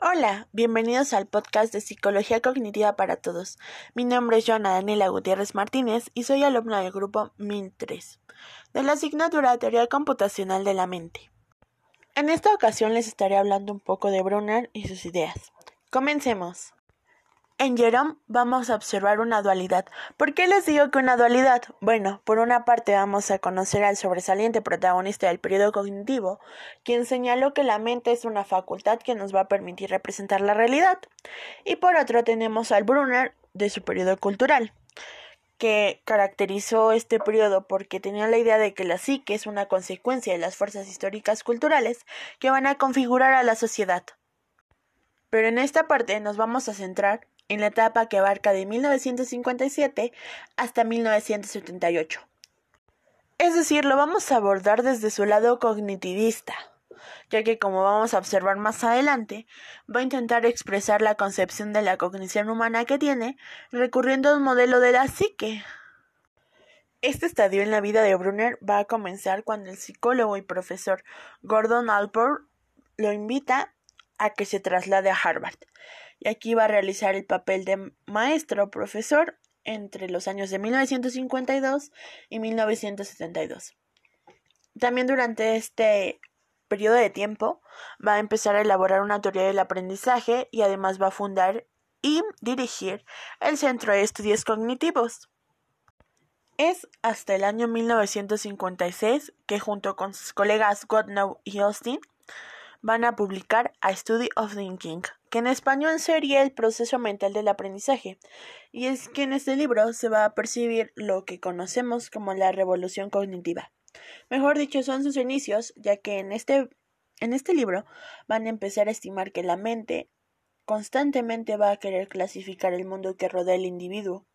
Hola, bienvenidos al podcast de Psicología Cognitiva para Todos. Mi nombre es Joana Daniela Gutiérrez Martínez y soy alumna del grupo 1003 de la asignatura Teoría Computacional de la Mente. En esta ocasión les estaré hablando un poco de Brunner y sus ideas. Comencemos. En Jerome vamos a observar una dualidad. ¿Por qué les digo que una dualidad? Bueno, por una parte vamos a conocer al sobresaliente protagonista del periodo cognitivo, quien señaló que la mente es una facultad que nos va a permitir representar la realidad. Y por otro tenemos al Brunner de su periodo cultural, que caracterizó este periodo porque tenía la idea de que la psique es una consecuencia de las fuerzas históricas culturales que van a configurar a la sociedad. Pero en esta parte nos vamos a centrar en la etapa que abarca de 1957 hasta 1978. Es decir, lo vamos a abordar desde su lado cognitivista, ya que como vamos a observar más adelante, va a intentar expresar la concepción de la cognición humana que tiene, recurriendo a un modelo de la psique. Este estadio en la vida de Brunner va a comenzar cuando el psicólogo y profesor Gordon Alport lo invita a que se traslade a Harvard, y aquí va a realizar el papel de maestro profesor entre los años de 1952 y 1972. También durante este periodo de tiempo va a empezar a elaborar una teoría del aprendizaje y además va a fundar y dirigir el Centro de Estudios Cognitivos. Es hasta el año 1956 que junto con sus colegas Godnow y Austin van a publicar A Study of Thinking, que en español sería el proceso mental del aprendizaje, y es que en este libro se va a percibir lo que conocemos como la revolución cognitiva. Mejor dicho, son sus inicios, ya que en este, en este libro van a empezar a estimar que la mente constantemente va a querer clasificar el mundo que rodea al individuo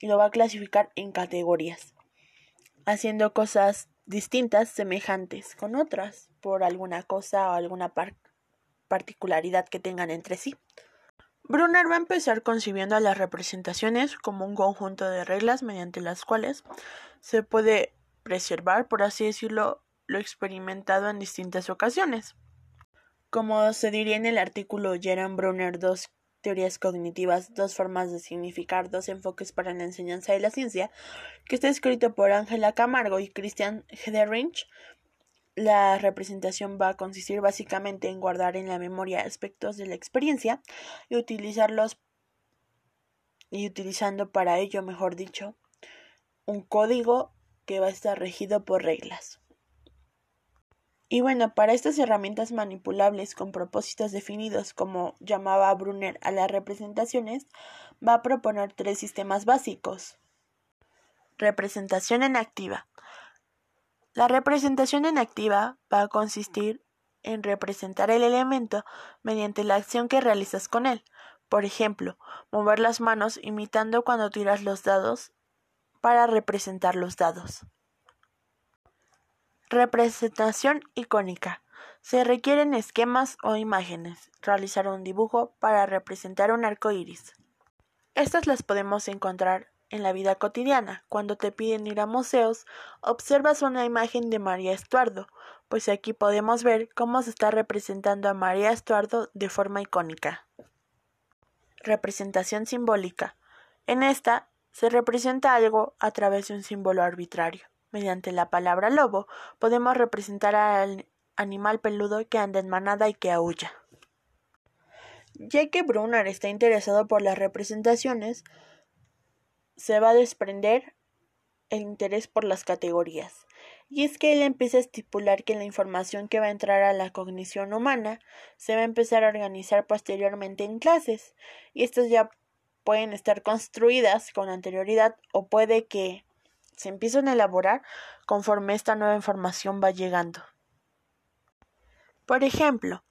y lo va a clasificar en categorías, haciendo cosas distintas, semejantes con otras, por alguna cosa o alguna particularidad que tengan entre sí. Brunner va a empezar concibiendo a las representaciones como un conjunto de reglas mediante las cuales se puede preservar, por así decirlo, lo experimentado en distintas ocasiones. Como se diría en el artículo Jerome Brunner 2 teorías cognitivas, dos formas de significar, dos enfoques para la enseñanza de la ciencia, que está escrito por Ángela Camargo y Christian Hederich. La representación va a consistir básicamente en guardar en la memoria aspectos de la experiencia y utilizarlos y utilizando para ello, mejor dicho, un código que va a estar regido por reglas. Y bueno, para estas herramientas manipulables con propósitos definidos, como llamaba Brunner a las representaciones, va a proponer tres sistemas básicos. Representación en activa. La representación en activa va a consistir en representar el elemento mediante la acción que realizas con él. Por ejemplo, mover las manos imitando cuando tiras los dados para representar los dados. Representación icónica. Se requieren esquemas o imágenes. Realizar un dibujo para representar un arco iris. Estas las podemos encontrar en la vida cotidiana. Cuando te piden ir a museos, observas una imagen de María Estuardo, pues aquí podemos ver cómo se está representando a María Estuardo de forma icónica. Representación simbólica. En esta se representa algo a través de un símbolo arbitrario. Mediante la palabra lobo podemos representar al animal peludo que anda en manada y que aúlla. Ya que Brunner está interesado por las representaciones, se va a desprender el interés por las categorías. Y es que él empieza a estipular que la información que va a entrar a la cognición humana se va a empezar a organizar posteriormente en clases. Y estas ya pueden estar construidas con anterioridad o puede que se empiezan a elaborar conforme esta nueva información va llegando. Por ejemplo,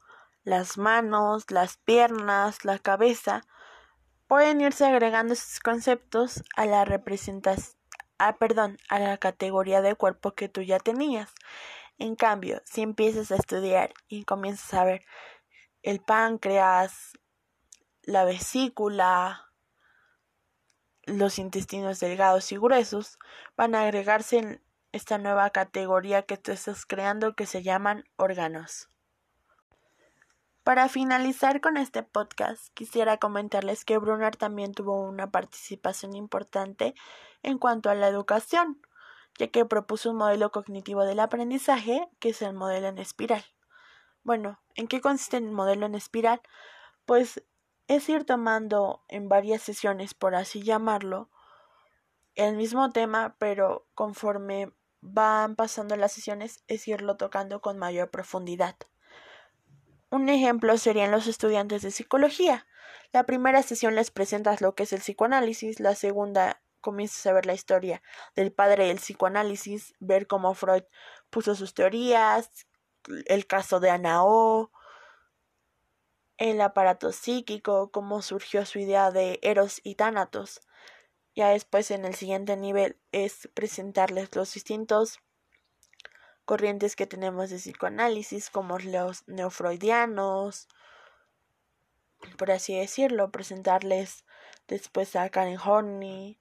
las manos, las piernas, la cabeza pueden irse agregando estos conceptos a la representación, ah, perdón, a la categoría de cuerpo que tú ya tenías. En cambio, si empiezas a estudiar y comienzas a ver el páncreas, la vesícula, los intestinos delgados y gruesos van a agregarse en esta nueva categoría que tú estás creando que se llaman órganos. Para finalizar con este podcast, quisiera comentarles que Brunner también tuvo una participación importante en cuanto a la educación, ya que propuso un modelo cognitivo del aprendizaje, que es el modelo en espiral. Bueno, ¿en qué consiste el modelo en espiral? Pues es ir tomando en varias sesiones, por así llamarlo, el mismo tema, pero conforme van pasando las sesiones es irlo tocando con mayor profundidad. Un ejemplo serían los estudiantes de psicología. La primera sesión les presentas lo que es el psicoanálisis, la segunda comienzas a ver la historia del padre del psicoanálisis, ver cómo Freud puso sus teorías, el caso de Anao, el aparato psíquico, cómo surgió su idea de Eros y Tánatos. Ya después en el siguiente nivel es presentarles los distintos corrientes que tenemos de psicoanálisis, como los neofreudianos, por así decirlo, presentarles después a Karen Horney,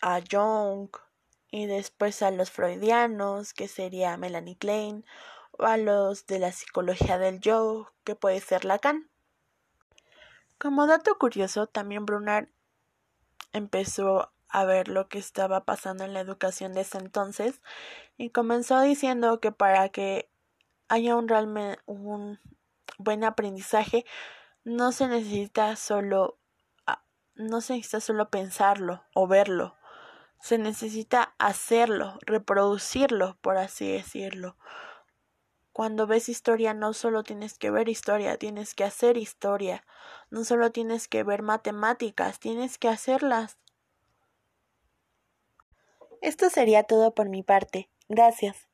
a Jung, y después a los freudianos, que sería Melanie Klein, a los de la psicología del yo, que puede ser Lacan. Como dato curioso, también Brunner empezó a ver lo que estaba pasando en la educación de ese entonces y comenzó diciendo que para que haya un realmente un buen aprendizaje no se necesita solo no se necesita solo pensarlo o verlo se necesita hacerlo reproducirlo por así decirlo cuando ves historia no solo tienes que ver historia, tienes que hacer historia. No solo tienes que ver matemáticas, tienes que hacerlas. Esto sería todo por mi parte. Gracias.